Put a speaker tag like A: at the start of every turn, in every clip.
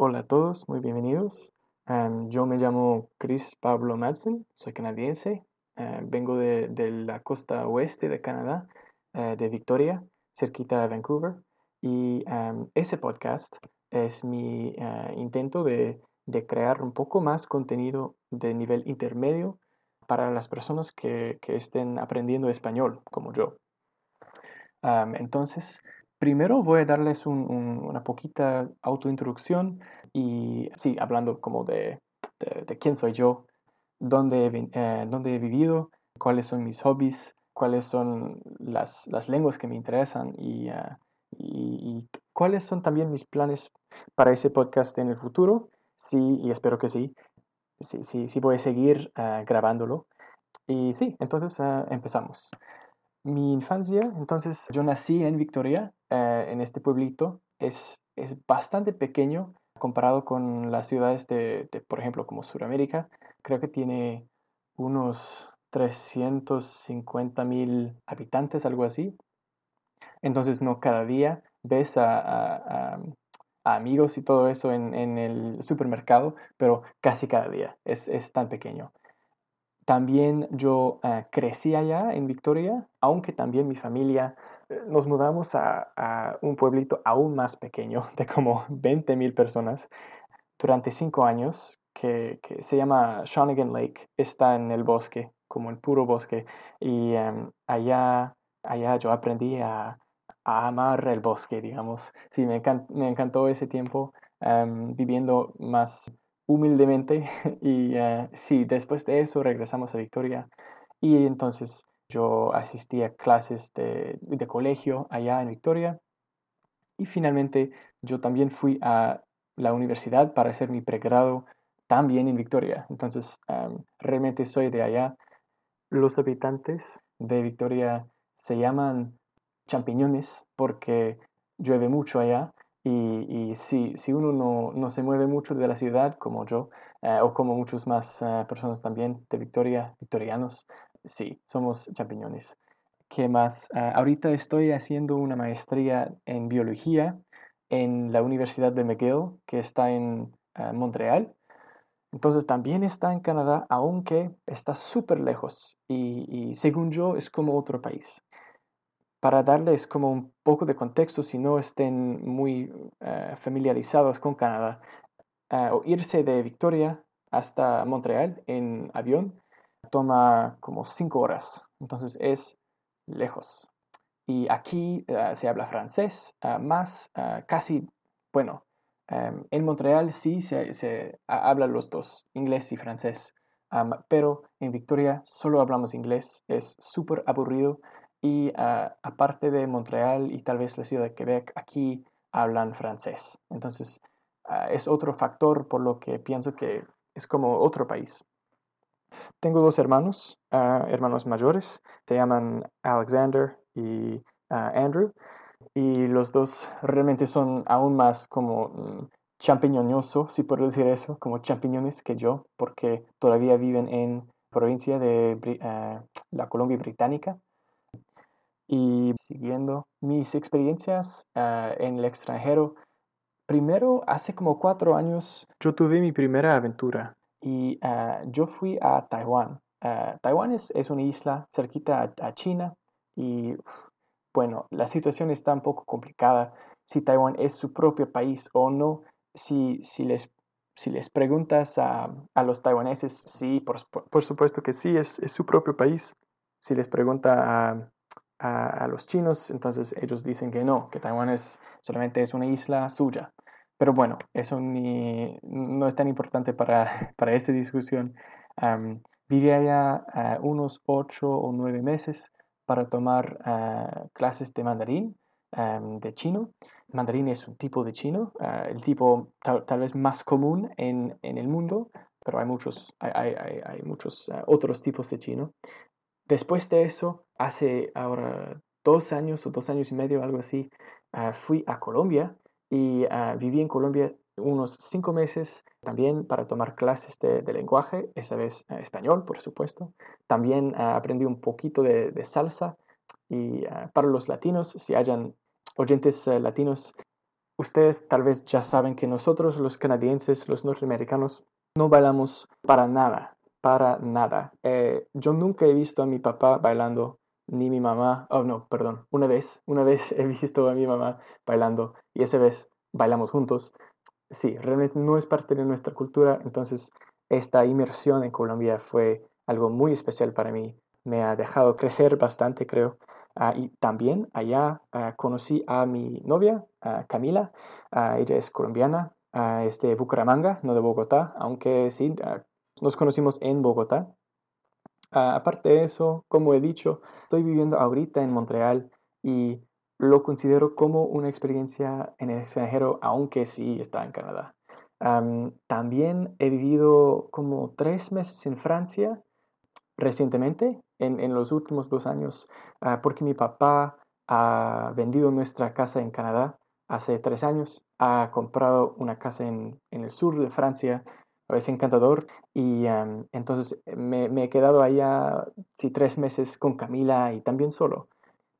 A: Hola a todos, muy bienvenidos. Em, yo me llamo Chris Pablo Madsen, soy canadiense, vengo de, la costa oeste de Canadá, eh, de Victoria, cerquita de Vancouver, y ese podcast es mi eh, intento de, crear un poco más contenido de nivel intermedio para las personas que, estén aprendiendo español, como yo. entonces, primero voy a darles una poquita autointroducción y sí, hablando como de, quién soy yo, dónde, eh, dónde, he vivido, cuáles son mis hobbies, cuáles son las, lenguas que me interesan y, ah, y, cuáles son también mis planes para ese podcast en el futuro. Sí, y espero que sí. Sí, sí, voy a seguir ah, grabándolo. Y sí, entonces ah, empezamos. Mi infancia, entonces yo nací en Victoria, eh, en este pueblito. Es, es bastante pequeño comparado con las ciudades de, por ejemplo, como Sudamérica. Creo que tiene unos 350 mil habitantes, algo así. Entonces, no cada día ves a, amigos y todo eso en, el supermercado, pero casi cada día. Es, tan pequeño. También yo eh, crecí allá en Victoria, aunque también mi familia eh, nos mudamos a, un pueblito aún más pequeño, de como 20 mil personas, durante cinco años, que, se llama Shawnigan Lake. Está en el bosque, como el puro bosque. Y em, allá, allá yo aprendí a, amar el bosque, digamos. Sí, me, encantó ese tiempo em, viviendo más humildemente. y eh, sí, después de eso regresamos a Victoria. Y entonces yo asistí a clases de, colegio allá en Victoria. Y finalmente yo también fui a la universidad para hacer mi pregrado también en Victoria. Entonces, em, realmente soy de allá. Los habitantes de Victoria se llaman champiñones porque llueve mucho allá y, si, si, uno no, no, se mueve mucho de la ciudad como yo eh, o como muchas más eh, personas también de Victoria, victorianos, sí, somos champiñones. ¿Qué más? Ah, ahorita estoy haciendo una maestría en biología en la Universidad de McGill, que está en ah, Montreal. Entonces también está en Canadá, aunque está súper lejos y, según yo es como otro país. Para darles como un poco de contexto, si no estén muy ah, familiarizados con Canadá, o irse de Victoria hasta Montreal en avión toma como cinco horas, entonces es lejos. Y aquí eh, se habla francés, más casi, bueno, en Montreal sí se, se habla los dos, inglés y francés, pero en Victoria solo hablamos inglés, es súper aburrido y ah, aparte de Montreal y tal vez la ciudad de Quebec, aquí hablan francés. Entonces es otro factor por lo que pienso que es como otro país. Tengo dos hermanos, ah, hermanos mayores, se llaman Alexander y Andrew, y los dos realmente son aún más como mm, si puedo decir eso, como champiñones que yo, porque todavía viven en provincia de la Colombia Británica. Y siguiendo mis experiencias en el extranjero, primero, hace como cuatro años, yo tuve mi primera aventura y ah, yo fui a Taiwán. Ah, Taiwán es, es, una isla cerquita a, China y bueno, la situación está un poco complicada si Taiwán es su propio país o no. Si, si, les, si les preguntas a, a los taiwaneses, sí, por, por, supuesto que sí, es, es, su propio país. Si les pregunta a, a, los chinos, entonces ellos dicen que no, que Taiwán es, solamente es una isla suya. Pero bueno, eso ni, no es tan importante para, para esta discusión. viví allá ah, unos ocho o nueve meses para tomar ah, clases de mandarín, de chino. Mandarín es un tipo de chino, ah, el tipo tal, vez más común en, en, el mundo, pero hay muchos, hay, hay, hay muchos otros tipos de chino. Después de eso, hace ahora dos años o dos años y medio, algo así, fui a Colombia y ah, viví en Colombia unos cinco meses también para tomar clases de, lenguaje, esa vez eh, español, por supuesto. También eh, aprendí un poquito de, salsa y eh, para los latinos, si hayan oyentes latinos, ustedes tal vez ya saben que nosotros los canadienses, los norteamericanos, no bailamos para nada, para nada. yo nunca he visto a mi papá bailando ni mi mamá, oh no, perdón, una vez, una vez he visto a mi mamá bailando y esa vez bailamos juntos. Sí, realmente no es parte de nuestra cultura, entonces esta inmersión en Colombia fue algo muy especial para mí. Me ha dejado crecer bastante, creo. Ah, y también allá ah, conocí a mi novia, Camila. Ah, ella es colombiana, es de Bucaramanga, no de Bogotá, aunque sí, nos conocimos en Bogotá. aparte de eso, como he dicho, estoy viviendo ahorita en Montreal y lo considero como una experiencia en el extranjero, aunque sí está en Canadá. también he vivido como tres meses en Francia recientemente, en, los últimos dos años, ah, porque mi papá ha vendido nuestra casa en Canadá hace tres años, ha comprado una casa en, el sur de Francia, es encantador, y entonces me, he quedado allá sí, tres meses con Camila y también solo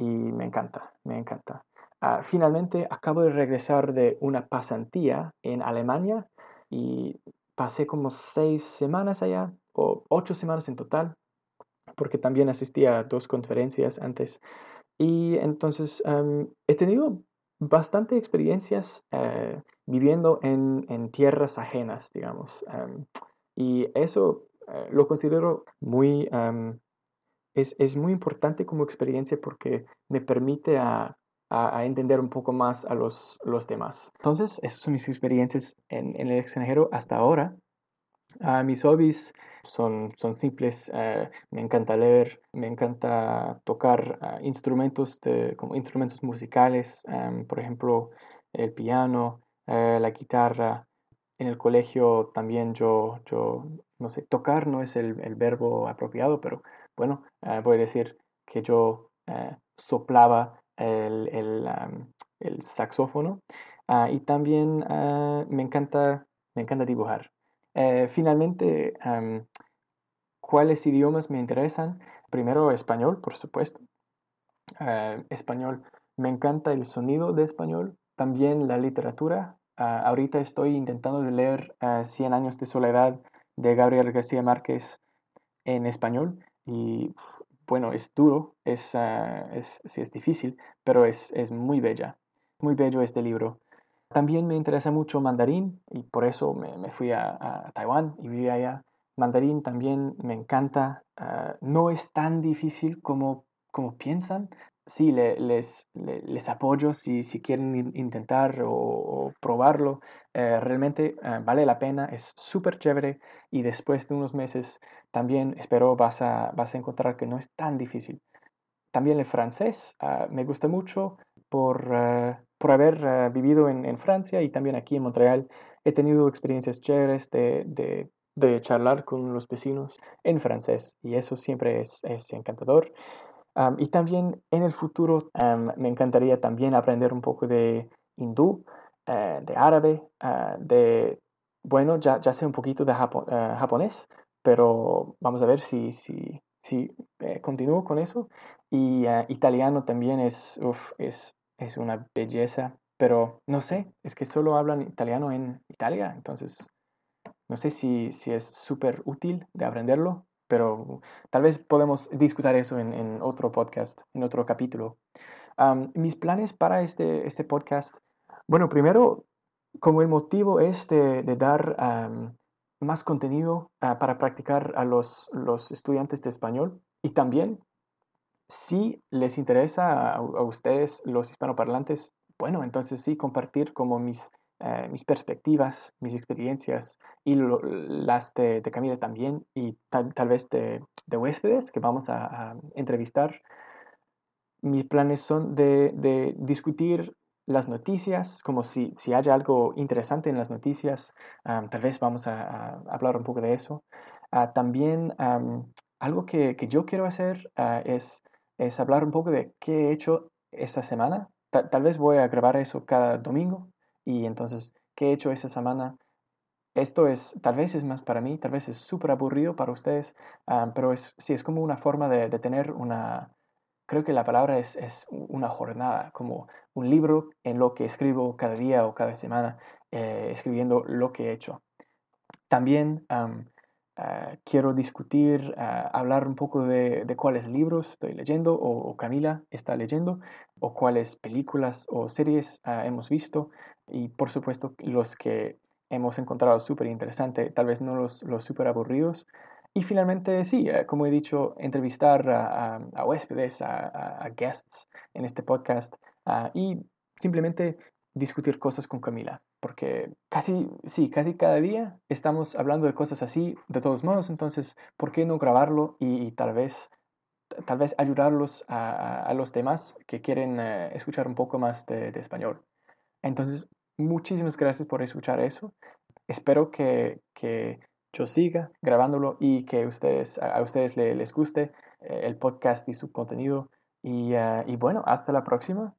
A: y me encanta, me encanta. Ah, finalmente acabo de regresar de una pasantía en Alemania y pasé como seis semanas allá, o ocho semanas en total, porque también asistí a dos conferencias antes. Y entonces he tenido bastante experiencias eh, viviendo en, en, tierras ajenas, digamos. y eso eh, lo considero muy es, muy importante como experiencia porque me permite a, entender un poco más a los, los demás. Entonces, esas son mis experiencias en, el extranjero hasta ahora. Ah, mis hobbies son, son simples. Eh, me encanta leer, me encanta tocar ah, instrumentos, de, como instrumentos musicales, por ejemplo, el piano, eh, la guitarra. En el colegio también yo, yo, no sé, tocar no es el, el verbo apropiado, pero bueno, eh, voy a decir que yo soplaba el, saxófono ah, y también me, encanta, me encanta dibujar. Eh, finalmente, ¿cuáles idiomas me interesan? Primero español, por supuesto. español, me encanta el sonido de español, también la literatura. Ah, ahorita estoy intentando leer Cien años de soledad de Gabriel García Márquez en español y bueno, es duro, es, uh, es, sí es difícil, pero es, es muy bella. Muy bello este libro. También me interesa mucho mandarín y por eso me, fui a, a, Taiwán y viví allá. Mandarín también me encanta. Ah, no es tan difícil como, como piensan sí, les, les, apoyo si, si quieren intentar o, probarlo. Eh, realmente eh, vale la pena, es súper chévere y después de unos meses también espero vas a, vas a encontrar que no es tan difícil. También el francés ah, me gusta mucho por, por haber vivido en, en, Francia y también aquí en Montreal. He tenido experiencias chéveres de, de, de charlar con los vecinos en francés y eso siempre es, es encantador y también en el futuro me encantaría también aprender un poco de hindú, eh, de árabe, ah, de, bueno, ya, ya sé un poquito de eh, japonés, pero vamos a ver si, si, si eh, continúo con eso. Y ah, italiano también es, es, es una belleza, pero no sé, es que solo hablan italiano en Italia, entonces no sé si, si es súper útil de aprenderlo, pero tal vez podemos discutir eso en, otro podcast, en otro capítulo. mis planes para este, este podcast, bueno, primero, como el motivo es de, dar más contenido ah, para practicar a los, los estudiantes de español y también, si les interesa a ustedes, los hispanoparlantes, bueno, entonces sí, compartir como mis eh, mis perspectivas, mis experiencias y las de, Camila también y tal, vez de, huéspedes que vamos a, entrevistar. Mis planes son de, discutir las noticias, como si, si haya algo interesante en las noticias, tal vez vamos a, hablar un poco de eso. Ah, también algo que, yo quiero hacer ah, es, es hablar un poco de qué he hecho esta semana. tal vez voy a grabar eso cada domingo y entonces ¿qué he hecho esa semana? Esto es, tal vez es más para mí, tal vez es súper aburrido para ustedes, ah, pero es, sí, es como una forma de, tener una, creo que la palabra es, es, una jornada, como un libro en lo que escribo cada día o cada semana, eh, escribiendo lo que he hecho. También Ah, quiero discutir, ah, hablar un poco de, cuáles libros estoy leyendo o, Camila está leyendo, o cuáles películas o series ah, hemos visto y por supuesto los que hemos encontrado súper interesante, tal vez no los, los súper aburridos. Y finalmente, sí, como he dicho, entrevistar a huéspedes, a, guests en este podcast y simplemente discutir cosas con Camila, porque casi, sí, casi cada día estamos hablando de cosas así, de todos modos, entonces, ¿por qué no grabarlo y, tal vez tal vez ayudarlos a, los demás que quieren eh, escuchar un poco más de, español. Entonces, muchísimas gracias por escuchar eso. Espero que, yo siga grabándolo y que ustedes, a, ustedes les, guste eh, el podcast y su contenido. Y, eh, y bueno, hasta la próxima.